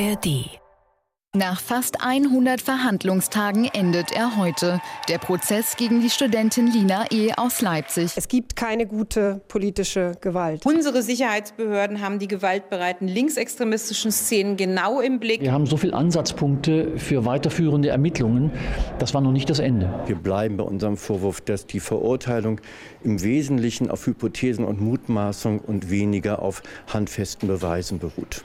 ARD nach fast 100 Verhandlungstagen endet er heute. Der Prozess gegen die Studentin Lina E. aus Leipzig. Es gibt keine gute politische Gewalt. Unsere Sicherheitsbehörden haben die gewaltbereiten linksextremistischen Szenen genau im Blick. Wir haben so viele Ansatzpunkte für weiterführende Ermittlungen. Das war noch nicht das Ende. Wir bleiben bei unserem Vorwurf, dass die Verurteilung im Wesentlichen auf Hypothesen und Mutmaßung und weniger auf handfesten Beweisen beruht.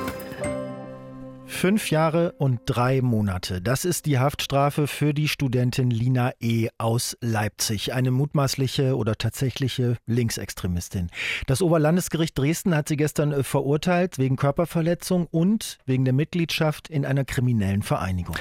Fünf Jahre und drei Monate. Das ist die Haftstrafe für die Studentin Lina E. aus Leipzig. Eine mutmaßliche oder tatsächliche Linksextremistin. Das Oberlandesgericht Dresden hat sie gestern äh, verurteilt wegen Körperverletzung und wegen der Mitgliedschaft in einer kriminellen Vereinigung.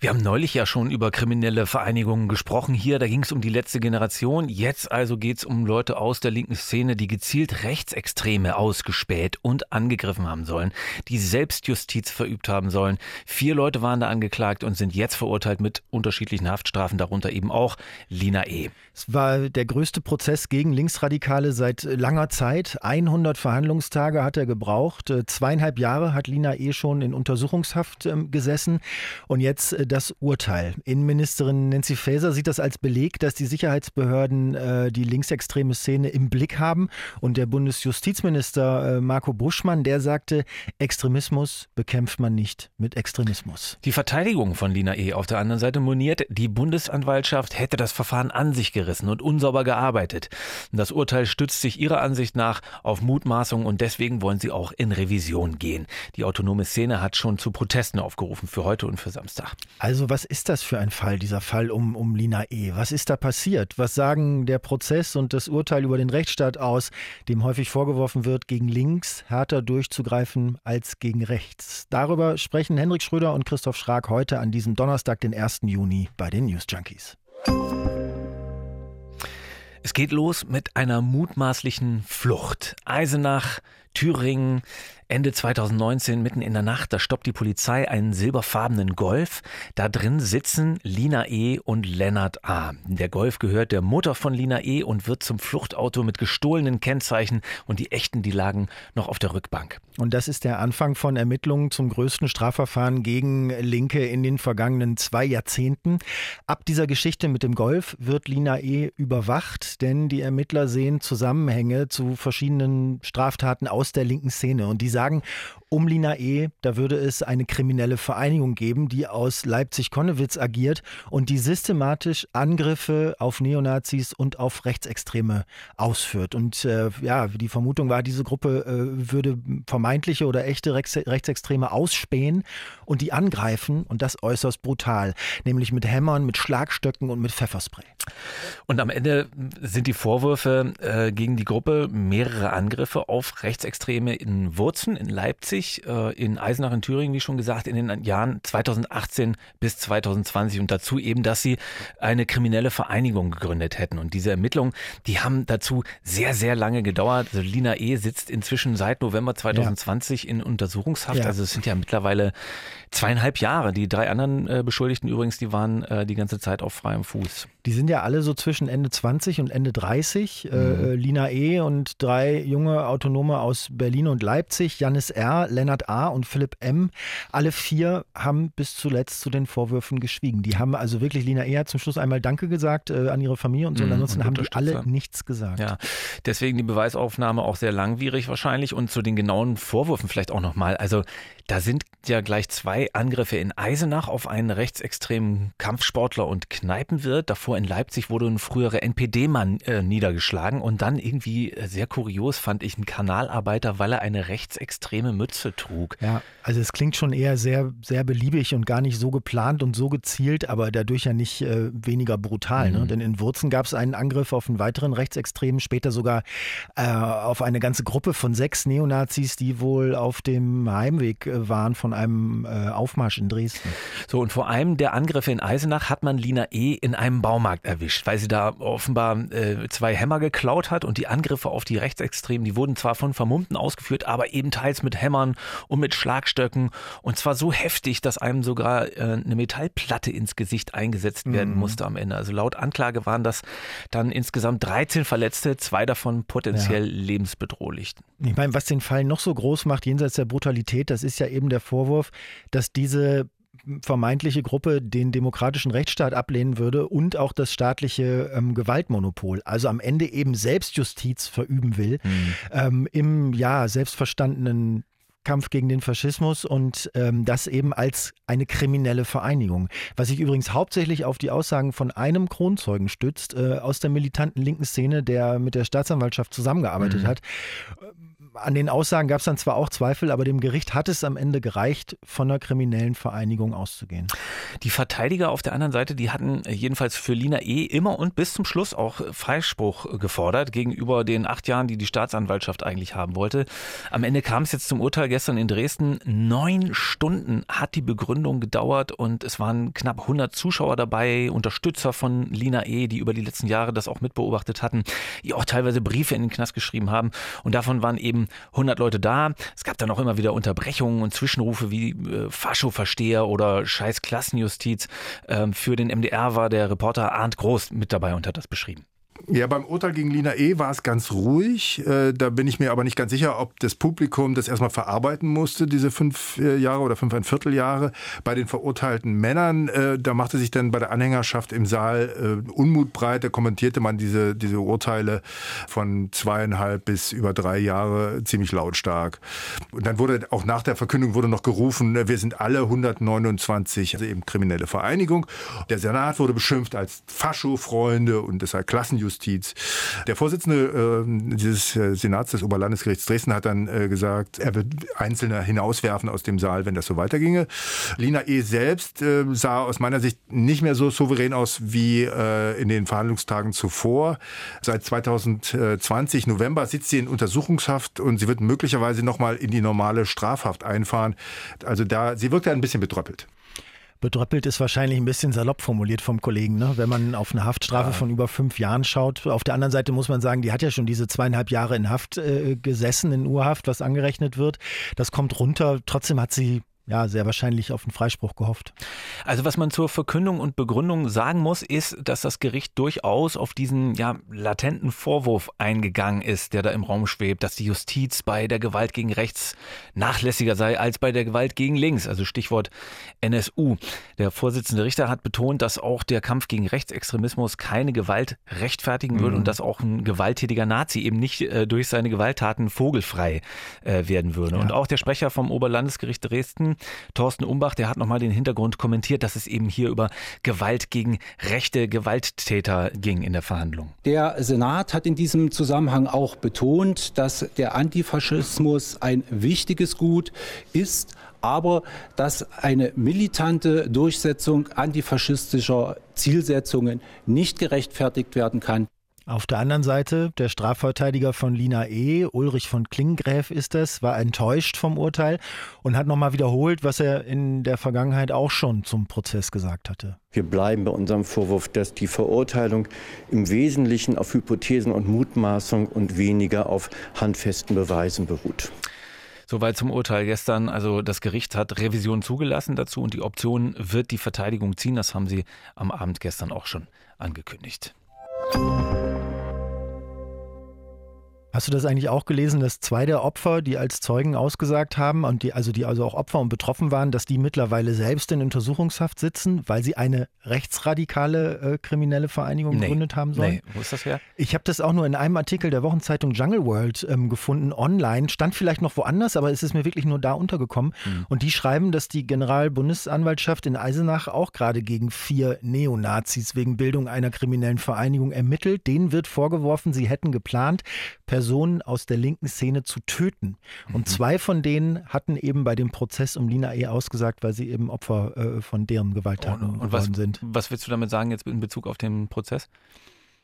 Wir haben neulich ja schon über kriminelle Vereinigungen gesprochen. Hier, da ging es um die letzte Generation. Jetzt also geht es um Leute aus der linken Szene, die gezielt Rechtsextreme ausgespäht und angegriffen haben sollen, die Selbstjustiz verübt haben haben sollen. Vier Leute waren da angeklagt und sind jetzt verurteilt mit unterschiedlichen Haftstrafen, darunter eben auch Lina E. Es war der größte Prozess gegen Linksradikale seit langer Zeit. 100 Verhandlungstage hat er gebraucht. Äh, zweieinhalb Jahre hat Lina E schon in Untersuchungshaft ähm, gesessen. Und jetzt äh, das Urteil. Innenministerin Nancy Faeser sieht das als Beleg, dass die Sicherheitsbehörden äh, die linksextreme Szene im Blick haben. Und der Bundesjustizminister Marco Buschmann, der sagte, Extremismus bekämpft man nicht nicht mit Extremismus. Die Verteidigung von Lina E. auf der anderen Seite moniert, die Bundesanwaltschaft hätte das Verfahren an sich gerissen und unsauber gearbeitet. Das Urteil stützt sich ihrer Ansicht nach auf Mutmaßungen und deswegen wollen sie auch in Revision gehen. Die autonome Szene hat schon zu Protesten aufgerufen für heute und für Samstag. Also was ist das für ein Fall, dieser Fall um, um Lina E.? Was ist da passiert? Was sagen der Prozess und das Urteil über den Rechtsstaat aus, dem häufig vorgeworfen wird, gegen links härter durchzugreifen als gegen rechts? Darüber sprechen Henrik Schröder und Christoph Schrag heute an diesem Donnerstag, den 1. Juni, bei den News Junkies. Es geht los mit einer mutmaßlichen Flucht. Eisenach, Thüringen, Ende 2019, mitten in der Nacht, da stoppt die Polizei einen silberfarbenen Golf. Da drin sitzen Lina E. und Lennart A. Der Golf gehört der Mutter von Lina E. und wird zum Fluchtauto mit gestohlenen Kennzeichen und die echten, die lagen noch auf der Rückbank. Und das ist der Anfang von Ermittlungen zum größten Strafverfahren gegen Linke in den vergangenen zwei Jahrzehnten. Ab dieser Geschichte mit dem Golf wird Lina E. überwacht, denn die Ermittler sehen Zusammenhänge zu verschiedenen Straftaten aus der linken Szene und die sagen, um Lina E., da würde es eine kriminelle Vereinigung geben, die aus Leipzig-Konnewitz agiert und die systematisch Angriffe auf Neonazis und auf Rechtsextreme ausführt. Und äh, ja, die Vermutung war, diese Gruppe äh, würde vermeintliche oder echte Rechts Rechtsextreme ausspähen und die angreifen und das äußerst brutal, nämlich mit Hämmern, mit Schlagstöcken und mit Pfefferspray. Und am Ende sind die Vorwürfe äh, gegen die Gruppe mehrere Angriffe auf Rechtsextreme in Wurzen, in Leipzig, äh, in Eisenach in Thüringen, wie schon gesagt, in den Jahren 2018 bis 2020 und dazu eben, dass sie eine kriminelle Vereinigung gegründet hätten. Und diese Ermittlungen, die haben dazu sehr, sehr lange gedauert. Also Lina E. sitzt inzwischen seit November 2020 ja. in Untersuchungshaft. Ja. Also es sind ja mittlerweile zweieinhalb Jahre. Die drei anderen äh, Beschuldigten übrigens, die waren äh, die ganze Zeit auf freiem Fuß. Die sind ja alle so zwischen Ende 20 und Ende 30. Äh, mhm. Äh, Lina E. und drei junge Autonome aus Berlin und Leipzig, Janis R., Lennart A. und Philipp M. Alle vier haben bis zuletzt zu den Vorwürfen geschwiegen. Die haben also wirklich, Lina E. hat zum Schluss einmal Danke gesagt äh, an ihre Familie und so. Mhm, und ansonsten und haben die alle nichts gesagt. Ja, deswegen die Beweisaufnahme auch sehr langwierig wahrscheinlich. Und zu den genauen Vorwürfen vielleicht auch nochmal. Also da sind ja gleich zwei Angriffe in Eisenach auf einen rechtsextremen Kampfsportler und Kneipenwirt. Davor in Leipzig wurde ein früherer NPD-Mann äh, niedergeschlagen und dann irgendwie äh, sehr kurios fand ich ein Kanalarbeiter, weil er eine rechtsextreme Mütze trug. Ja, also es klingt schon eher sehr, sehr beliebig und gar nicht so geplant und so gezielt, aber dadurch ja nicht äh, weniger brutal. Ne? Mhm. Ne? Denn in Wurzen gab es einen Angriff auf einen weiteren Rechtsextremen, später sogar äh, auf eine ganze Gruppe von sechs Neonazis, die wohl auf dem Heimweg äh, waren von einem äh, Aufmarsch in Dresden. So, und vor allem der Angriffe in Eisenach hat man Lina E. in einem Baumarkt erwischt, weil sie da offenbar äh, zwei Hämmer geklaut hat und die Angriffe auf die Rechtsextremen, die wurden zwar von Vermummten ausgeführt, aber eben teils mit Hämmern und mit Schlagstöcken. Und zwar so heftig, dass einem sogar äh, eine Metallplatte ins Gesicht eingesetzt werden mhm. musste am Ende. Also laut Anklage waren das dann insgesamt 13 Verletzte, zwei davon potenziell ja. lebensbedrohlich. Ich meine, was den Fall noch so groß macht, jenseits der Brutalität, das ist ja eben der Vorwurf, dass diese vermeintliche Gruppe den demokratischen Rechtsstaat ablehnen würde und auch das staatliche ähm, Gewaltmonopol, also am Ende eben Selbstjustiz verüben will, mhm. ähm, im ja selbstverstandenen Kampf gegen den Faschismus und ähm, das eben als eine kriminelle Vereinigung. Was sich übrigens hauptsächlich auf die Aussagen von einem Kronzeugen stützt, äh, aus der militanten linken Szene, der mit der Staatsanwaltschaft zusammengearbeitet mhm. hat an den Aussagen gab es dann zwar auch Zweifel, aber dem Gericht hat es am Ende gereicht, von einer kriminellen Vereinigung auszugehen. Die Verteidiger auf der anderen Seite, die hatten jedenfalls für Lina E. immer und bis zum Schluss auch Freispruch gefordert gegenüber den acht Jahren, die die Staatsanwaltschaft eigentlich haben wollte. Am Ende kam es jetzt zum Urteil gestern in Dresden. Neun Stunden hat die Begründung gedauert und es waren knapp 100 Zuschauer dabei, Unterstützer von Lina E., die über die letzten Jahre das auch mitbeobachtet hatten, die auch teilweise Briefe in den Knast geschrieben haben. Und davon waren eben 100 Leute da. Es gab dann auch immer wieder Unterbrechungen und Zwischenrufe wie äh, Fascho-Versteher oder Scheiß Klassenjustiz. Ähm, für den MDR war der Reporter Arndt Groß mit dabei und hat das beschrieben. Ja, beim Urteil gegen Lina E. war es ganz ruhig. Äh, da bin ich mir aber nicht ganz sicher, ob das Publikum das erstmal verarbeiten musste, diese fünf äh, Jahre oder fünfeinviertel Jahre. Bei den verurteilten Männern, äh, da machte sich dann bei der Anhängerschaft im Saal Unmut breit. Da kommentierte man diese, diese Urteile von zweieinhalb bis über drei Jahre ziemlich lautstark. Und dann wurde auch nach der Verkündung wurde noch gerufen, wir sind alle 129, also eben kriminelle Vereinigung. Der Senat wurde beschimpft als Fascho-Freunde und deshalb Klassenjustiz Justiz. Der Vorsitzende äh, dieses Senats des Oberlandesgerichts Dresden hat dann äh, gesagt, er wird Einzelne hinauswerfen aus dem Saal, wenn das so weiterginge. Lina E. selbst äh, sah aus meiner Sicht nicht mehr so souverän aus wie äh, in den Verhandlungstagen zuvor. Seit 2020 November sitzt sie in Untersuchungshaft und sie wird möglicherweise nochmal in die normale Strafhaft einfahren. Also da, sie wirkt ja ein bisschen betröppelt. Bedröppelt ist wahrscheinlich ein bisschen salopp formuliert vom Kollegen, ne? wenn man auf eine Haftstrafe ja. von über fünf Jahren schaut. Auf der anderen Seite muss man sagen, die hat ja schon diese zweieinhalb Jahre in Haft äh, gesessen, in Urhaft, was angerechnet wird. Das kommt runter. Trotzdem hat sie ja, sehr wahrscheinlich auf einen Freispruch gehofft. Also was man zur Verkündung und Begründung sagen muss, ist, dass das Gericht durchaus auf diesen ja, latenten Vorwurf eingegangen ist, der da im Raum schwebt, dass die Justiz bei der Gewalt gegen rechts nachlässiger sei als bei der Gewalt gegen links, also Stichwort NSU. Der Vorsitzende Richter hat betont, dass auch der Kampf gegen Rechtsextremismus keine Gewalt rechtfertigen würde mhm. und dass auch ein gewalttätiger Nazi eben nicht äh, durch seine Gewalttaten vogelfrei äh, werden würde. Ja. Und auch der Sprecher vom Oberlandesgericht Dresden Thorsten Umbach, der hat nochmal den Hintergrund kommentiert, dass es eben hier über Gewalt gegen rechte Gewalttäter ging in der Verhandlung. Der Senat hat in diesem Zusammenhang auch betont, dass der Antifaschismus ein wichtiges Gut ist, aber dass eine militante Durchsetzung antifaschistischer Zielsetzungen nicht gerechtfertigt werden kann. Auf der anderen Seite, der Strafverteidiger von Lina E., Ulrich von Klinggräf ist es, war enttäuscht vom Urteil und hat nochmal wiederholt, was er in der Vergangenheit auch schon zum Prozess gesagt hatte. Wir bleiben bei unserem Vorwurf, dass die Verurteilung im Wesentlichen auf Hypothesen und Mutmaßung und weniger auf handfesten Beweisen beruht. Soweit zum Urteil gestern. Also das Gericht hat Revision zugelassen dazu und die Option wird die Verteidigung ziehen. Das haben sie am Abend gestern auch schon angekündigt. Hast du das eigentlich auch gelesen, dass zwei der Opfer, die als Zeugen ausgesagt haben und die also die also auch Opfer und betroffen waren, dass die mittlerweile selbst in Untersuchungshaft sitzen, weil sie eine rechtsradikale äh, kriminelle Vereinigung nee, gegründet haben sollen? Nee, wo ist das her? Ich habe das auch nur in einem Artikel der Wochenzeitung Jungle World ähm, gefunden, online. Stand vielleicht noch woanders, aber es ist mir wirklich nur da untergekommen. Mhm. Und die schreiben, dass die Generalbundesanwaltschaft in Eisenach auch gerade gegen vier Neonazis wegen Bildung einer kriminellen Vereinigung ermittelt. Denen wird vorgeworfen, sie hätten geplant, per Personen aus der linken Szene zu töten. Und mhm. zwei von denen hatten eben bei dem Prozess um Lina E. ausgesagt, weil sie eben Opfer äh, von deren Gewalttaten und, und was, sind. Was willst du damit sagen jetzt in Bezug auf den Prozess?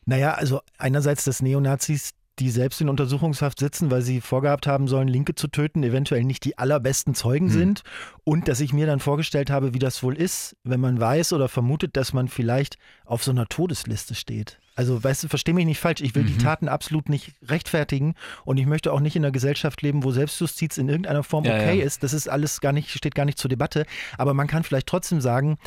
Naja, also einerseits, dass Neonazis die selbst in Untersuchungshaft sitzen, weil sie vorgehabt haben sollen, Linke zu töten, eventuell nicht die allerbesten Zeugen hm. sind. Und dass ich mir dann vorgestellt habe, wie das wohl ist, wenn man weiß oder vermutet, dass man vielleicht auf so einer Todesliste steht. Also, weißt du, versteh mich nicht falsch. Ich will mhm. die Taten absolut nicht rechtfertigen und ich möchte auch nicht in einer Gesellschaft leben, wo Selbstjustiz in irgendeiner Form ja, okay ja. ist. Das ist alles gar nicht, steht gar nicht zur Debatte. Aber man kann vielleicht trotzdem sagen,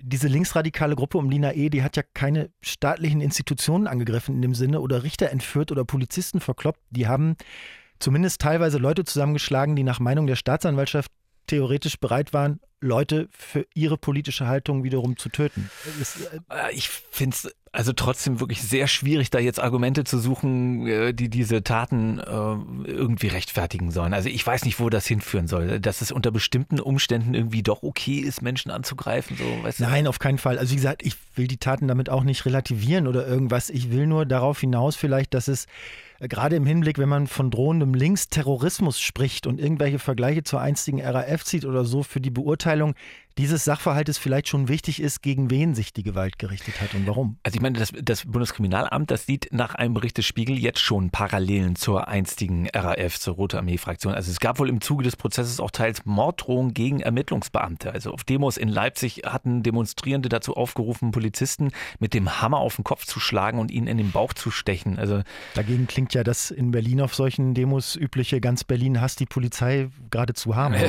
diese linksradikale Gruppe um Lina E., die hat ja keine staatlichen Institutionen angegriffen in dem Sinne oder Richter entführt oder Polizisten verkloppt. Die haben zumindest teilweise Leute zusammengeschlagen, die nach Meinung der Staatsanwaltschaft theoretisch bereit waren, Leute für ihre politische Haltung wiederum zu töten. Äh, ich finde es also trotzdem wirklich sehr schwierig, da jetzt Argumente zu suchen, äh, die diese Taten äh, irgendwie rechtfertigen sollen. Also ich weiß nicht, wo das hinführen soll. Dass es unter bestimmten Umständen irgendwie doch okay ist, Menschen anzugreifen. So, weißt Nein, du? auf keinen Fall. Also wie gesagt, ich will die Taten damit auch nicht relativieren oder irgendwas. Ich will nur darauf hinaus vielleicht, dass es gerade im Hinblick, wenn man von drohendem Linksterrorismus spricht und irgendwelche Vergleiche zur einstigen RAF zieht oder so, für die Beurteilung dieses Sachverhaltes vielleicht schon wichtig ist, gegen wen sich die Gewalt gerichtet hat und warum. Also ich meine, das, das Bundeskriminalamt, das sieht nach einem Bericht des Spiegel jetzt schon Parallelen zur einstigen RAF, zur Rote Armee-Fraktion. Also es gab wohl im Zuge des Prozesses auch teils Morddrohungen gegen Ermittlungsbeamte. Also auf Demos in Leipzig hatten Demonstrierende dazu aufgerufen, Polizisten mit dem Hammer auf den Kopf zu schlagen und ihnen in den Bauch zu stechen. Also Dagegen klingt ja das in Berlin auf solchen Demos übliche, ganz Berlin hasst die Polizei geradezu haben.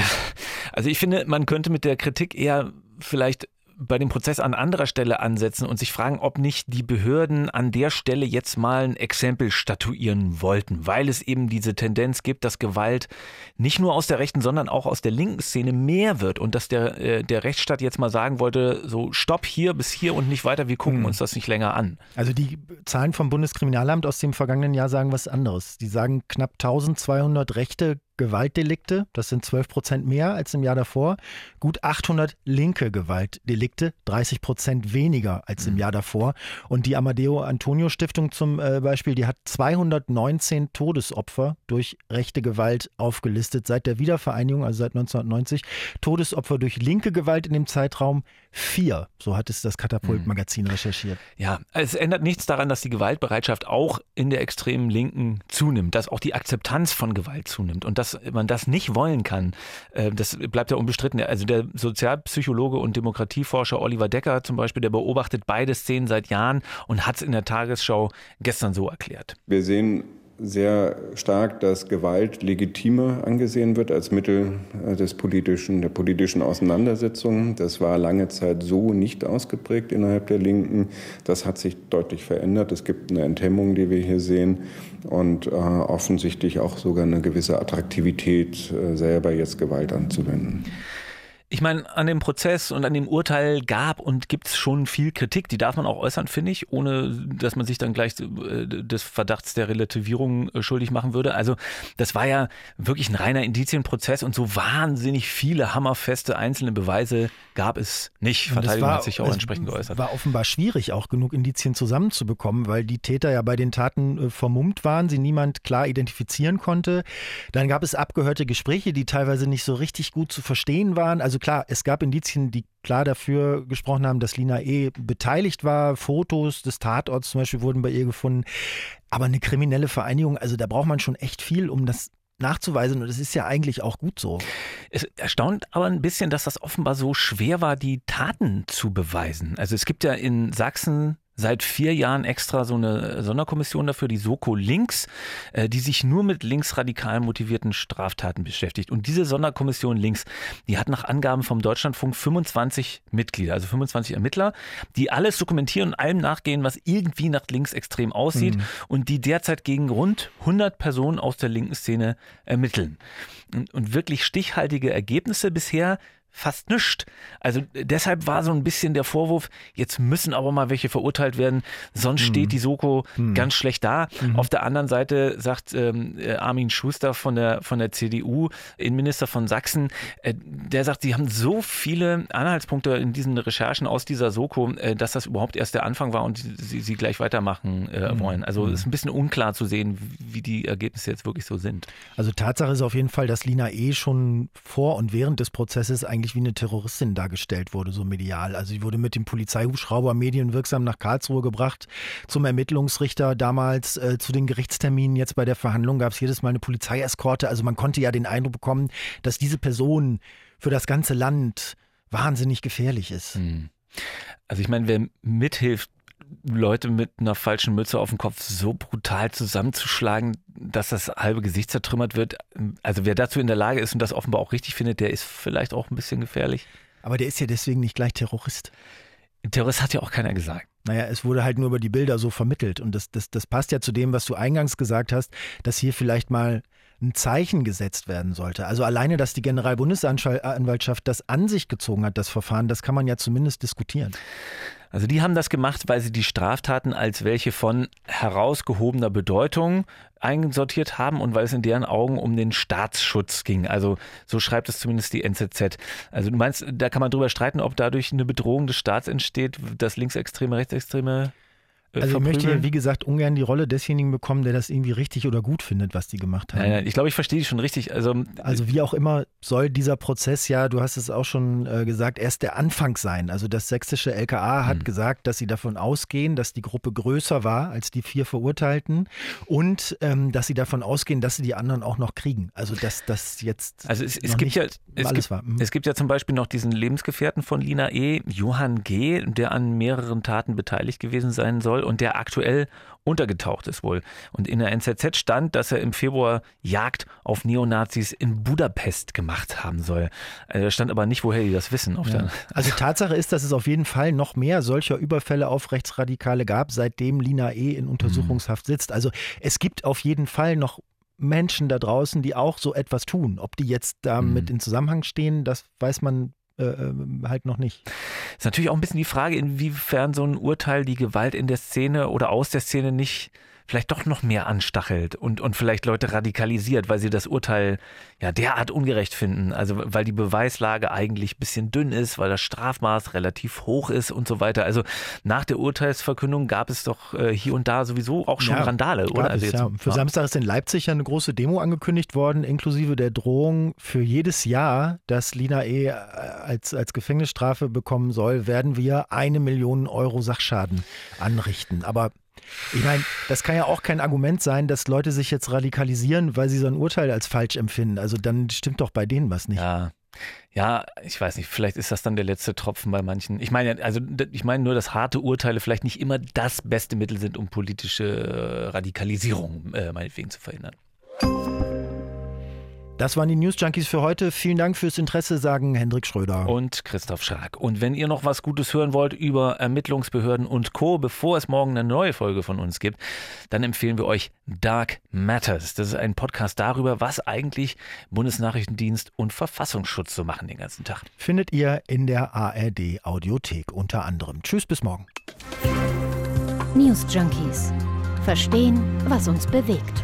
Also ich finde, man könnte mit der Kritik eher vielleicht bei dem Prozess an anderer Stelle ansetzen und sich fragen, ob nicht die Behörden an der Stelle jetzt mal ein Exempel statuieren wollten, weil es eben diese Tendenz gibt, dass Gewalt nicht nur aus der rechten, sondern auch aus der linken Szene mehr wird und dass der, äh, der Rechtsstaat jetzt mal sagen wollte, so stopp hier bis hier und nicht weiter, wir gucken hm. uns das nicht länger an. Also die Zahlen vom Bundeskriminalamt aus dem vergangenen Jahr sagen was anderes. Die sagen knapp 1200 Rechte Gewaltdelikte, das sind 12 Prozent mehr als im Jahr davor. Gut 800 linke Gewaltdelikte, 30 Prozent weniger als im mhm. Jahr davor. Und die Amadeo Antonio Stiftung zum äh, Beispiel, die hat 219 Todesopfer durch rechte Gewalt aufgelistet seit der Wiedervereinigung, also seit 1990. Todesopfer durch linke Gewalt in dem Zeitraum vier. So hat es das Katapult-Magazin mhm. recherchiert. Ja, es ändert nichts daran, dass die Gewaltbereitschaft auch in der extremen Linken zunimmt, dass auch die Akzeptanz von Gewalt zunimmt. Und das dass man das nicht wollen kann, äh, das bleibt ja unbestritten. Also der Sozialpsychologe und Demokratieforscher Oliver Decker zum Beispiel, der beobachtet beide Szenen seit Jahren und hat es in der Tagesschau gestern so erklärt. Wir sehen sehr stark, dass Gewalt legitimer angesehen wird als Mittel äh, des politischen, der politischen Auseinandersetzung. Das war lange Zeit so nicht ausgeprägt innerhalb der Linken. Das hat sich deutlich verändert. Es gibt eine Enthemmung, die wir hier sehen und äh, offensichtlich auch sogar eine gewisse Attraktivität, äh, selber jetzt Gewalt anzuwenden. Ich meine, an dem Prozess und an dem Urteil gab und gibt es schon viel Kritik. Die darf man auch äußern, finde ich, ohne dass man sich dann gleich äh, des Verdachts der Relativierung äh, schuldig machen würde. Also das war ja wirklich ein reiner Indizienprozess und so wahnsinnig viele hammerfeste einzelne Beweise gab es nicht. Verteidigung war, hat sich auch entsprechend geäußert. War offenbar schwierig, auch genug Indizien zusammenzubekommen, weil die Täter ja bei den Taten äh, vermummt waren, sie niemand klar identifizieren konnte. Dann gab es abgehörte Gespräche, die teilweise nicht so richtig gut zu verstehen waren. Also also klar, es gab Indizien, die klar dafür gesprochen haben, dass Lina E. beteiligt war. Fotos des Tatorts zum Beispiel wurden bei ihr gefunden. Aber eine kriminelle Vereinigung, also da braucht man schon echt viel, um das nachzuweisen und es ist ja eigentlich auch gut so. Es erstaunt aber ein bisschen, dass das offenbar so schwer war, die Taten zu beweisen. Also es gibt ja in Sachsen seit vier Jahren extra so eine Sonderkommission dafür, die Soko Links, äh, die sich nur mit linksradikal motivierten Straftaten beschäftigt. Und diese Sonderkommission Links, die hat nach Angaben vom Deutschlandfunk 25 Mitglieder, also 25 Ermittler, die alles dokumentieren und allem nachgehen, was irgendwie nach linksextrem aussieht mhm. und die derzeit gegen rund 100 Personen aus der linken Szene ermitteln. Und, und wirklich stichhaltige Ergebnisse bisher fast nichts. Also deshalb war so ein bisschen der Vorwurf, jetzt müssen aber mal welche verurteilt werden, sonst mhm. steht die Soko mhm. ganz schlecht da. Mhm. Auf der anderen Seite sagt ähm, äh, Armin Schuster von der, von der CDU, Innenminister von Sachsen, äh, der sagt, sie haben so viele Anhaltspunkte in diesen Recherchen aus dieser Soko, äh, dass das überhaupt erst der Anfang war und sie, sie gleich weitermachen äh, mhm. wollen. Also mhm. es ist ein bisschen unklar zu sehen, wie die Ergebnisse jetzt wirklich so sind. Also Tatsache ist auf jeden Fall, dass Lina E. schon vor und während des Prozesses eigentlich eigentlich wie eine Terroristin dargestellt wurde, so medial. Also sie wurde mit dem Polizeihubschrauber medienwirksam nach Karlsruhe gebracht, zum Ermittlungsrichter damals, äh, zu den Gerichtsterminen. Jetzt bei der Verhandlung gab es jedes Mal eine Polizeieskorte. Also man konnte ja den Eindruck bekommen, dass diese Person für das ganze Land wahnsinnig gefährlich ist. Hm. Also ich meine, wer mithilft, Leute mit einer falschen Mütze auf dem Kopf so brutal zusammenzuschlagen, dass das halbe Gesicht zertrümmert wird. Also wer dazu in der Lage ist und das offenbar auch richtig findet, der ist vielleicht auch ein bisschen gefährlich. Aber der ist ja deswegen nicht gleich Terrorist. Terrorist hat ja auch keiner gesagt. Naja, es wurde halt nur über die Bilder so vermittelt. Und das, das, das passt ja zu dem, was du eingangs gesagt hast, dass hier vielleicht mal ein Zeichen gesetzt werden sollte. Also alleine, dass die Generalbundesanwaltschaft das an sich gezogen hat, das Verfahren, das kann man ja zumindest diskutieren. Also die haben das gemacht, weil sie die Straftaten als welche von herausgehobener Bedeutung einsortiert haben und weil es in deren Augen um den Staatsschutz ging. Also so schreibt es zumindest die NZZ. Also du meinst, da kann man drüber streiten, ob dadurch eine Bedrohung des Staats entsteht, dass Linksextreme, Rechtsextreme äh, also ich möchte hier, wie gesagt, ungern die Rolle desjenigen bekommen, der das irgendwie richtig oder gut findet, was die gemacht haben. Nein, nein, ich glaube, ich verstehe dich schon richtig. Also, also wie auch immer soll dieser Prozess ja, du hast es auch schon äh, gesagt, erst der Anfang sein. Also das sächsische LKA hat hm. gesagt, dass sie davon ausgehen, dass die Gruppe größer war als die vier Verurteilten und ähm, dass sie davon ausgehen, dass sie die anderen auch noch kriegen. Also dass das jetzt also es, es gibt ja es gibt, mhm. es gibt ja zum Beispiel noch diesen Lebensgefährten von Lina E., Johann G., der an mehreren Taten beteiligt gewesen sein soll und der aktuell untergetaucht ist wohl. Und in der NZZ stand, dass er im Februar Jagd auf Neonazis in Budapest gemacht haben soll. Äh, da stand aber nicht, woher die das wissen. Ja. Also Tatsache ist, dass es auf jeden Fall noch mehr solcher Überfälle auf Rechtsradikale gab, seitdem Lina E. in Untersuchungshaft sitzt. Also es gibt auf jeden Fall noch Menschen da draußen, die auch so etwas tun. Ob die jetzt damit mhm. in Zusammenhang stehen, das weiß man äh, ähm, halt noch nicht. Ist natürlich auch ein bisschen die Frage, inwiefern so ein Urteil die Gewalt in der Szene oder aus der Szene nicht vielleicht doch noch mehr anstachelt und, und vielleicht Leute radikalisiert, weil sie das Urteil ja derart ungerecht finden. Also weil die Beweislage eigentlich ein bisschen dünn ist, weil das Strafmaß relativ hoch ist und so weiter. Also nach der Urteilsverkündung gab es doch äh, hier und da sowieso auch schon ja, Randale, oder? Also jetzt, ja. Für ja. Samstag ist in Leipzig ja eine große Demo angekündigt worden, inklusive der Drohung für jedes Jahr, das Lina E. als, als Gefängnisstrafe bekommen soll, werden wir eine Million Euro Sachschaden anrichten. Aber ich meine, das kann ja auch kein Argument sein, dass Leute sich jetzt radikalisieren, weil sie so ein Urteil als falsch empfinden. Also dann stimmt doch bei denen was nicht. Ja. Ja, ich weiß nicht, vielleicht ist das dann der letzte Tropfen bei manchen. Ich meine, also ich meine nur, dass harte Urteile vielleicht nicht immer das beste Mittel sind, um politische Radikalisierung äh, meinetwegen zu verhindern. Das waren die News Junkies für heute. Vielen Dank fürs Interesse, sagen Hendrik Schröder und Christoph Schrag. Und wenn ihr noch was Gutes hören wollt über Ermittlungsbehörden und Co., bevor es morgen eine neue Folge von uns gibt, dann empfehlen wir euch Dark Matters. Das ist ein Podcast darüber, was eigentlich Bundesnachrichtendienst und Verfassungsschutz so machen den ganzen Tag. Findet ihr in der ARD Audiothek unter anderem. Tschüss, bis morgen. News Junkies. Verstehen, was uns bewegt.